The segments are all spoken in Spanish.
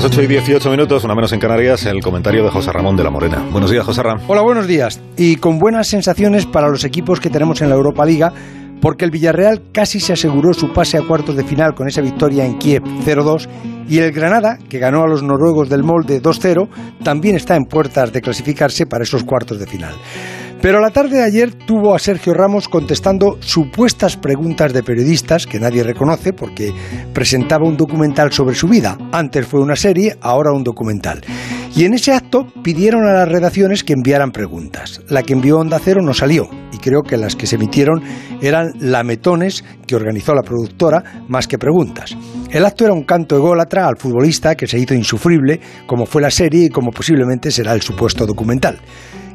las 8 y 18 minutos, una menos en Canarias, el comentario de José Ramón de la Morena. Buenos días, José Ramón. Hola, buenos días. Y con buenas sensaciones para los equipos que tenemos en la Europa Liga, porque el Villarreal casi se aseguró su pase a cuartos de final con esa victoria en Kiev 0-2 y el Granada, que ganó a los noruegos del Molde 2-0, también está en puertas de clasificarse para esos cuartos de final. Pero la tarde de ayer tuvo a Sergio Ramos contestando supuestas preguntas de periodistas que nadie reconoce porque presentaba un documental sobre su vida. Antes fue una serie, ahora un documental. Y en ese acto pidieron a las redacciones que enviaran preguntas. La que envió Onda Cero no salió creo que las que se emitieron eran lametones que organizó la productora más que preguntas. El acto era un canto ególatra al futbolista que se hizo insufrible, como fue la serie y como posiblemente será el supuesto documental.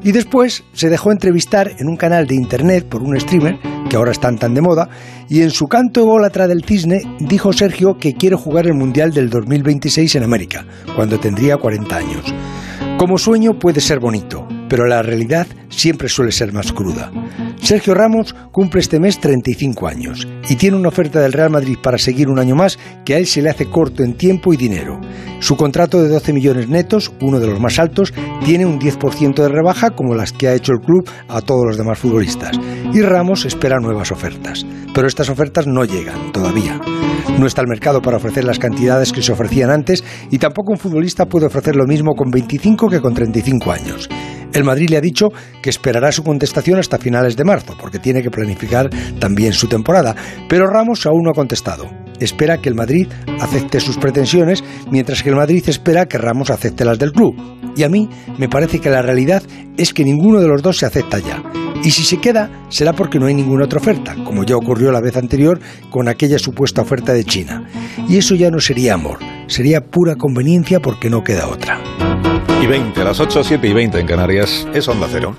Y después se dejó entrevistar en un canal de internet por un streamer, que ahora están tan de moda, y en su canto ególatra del cisne dijo Sergio que quiere jugar el Mundial del 2026 en América, cuando tendría 40 años. Como sueño puede ser bonito, pero la realidad siempre suele ser más cruda. Sergio Ramos cumple este mes 35 años y tiene una oferta del Real Madrid para seguir un año más que a él se le hace corto en tiempo y dinero. Su contrato de 12 millones netos, uno de los más altos, tiene un 10% de rebaja como las que ha hecho el club a todos los demás futbolistas. Y Ramos espera nuevas ofertas. Pero estas ofertas no llegan todavía. No está el mercado para ofrecer las cantidades que se ofrecían antes y tampoco un futbolista puede ofrecer lo mismo con 25 que con 35 años. El Madrid le ha dicho que esperará su contestación hasta finales de marzo, porque tiene que planificar también su temporada. Pero Ramos aún no ha contestado. Espera que el Madrid acepte sus pretensiones, mientras que el Madrid espera que Ramos acepte las del club. Y a mí me parece que la realidad es que ninguno de los dos se acepta ya. Y si se queda, será porque no hay ninguna otra oferta, como ya ocurrió la vez anterior con aquella supuesta oferta de China. Y eso ya no sería amor, sería pura conveniencia porque no queda otra y 20, a las 8, 7 y 20 en Canarias, es Onda Cero.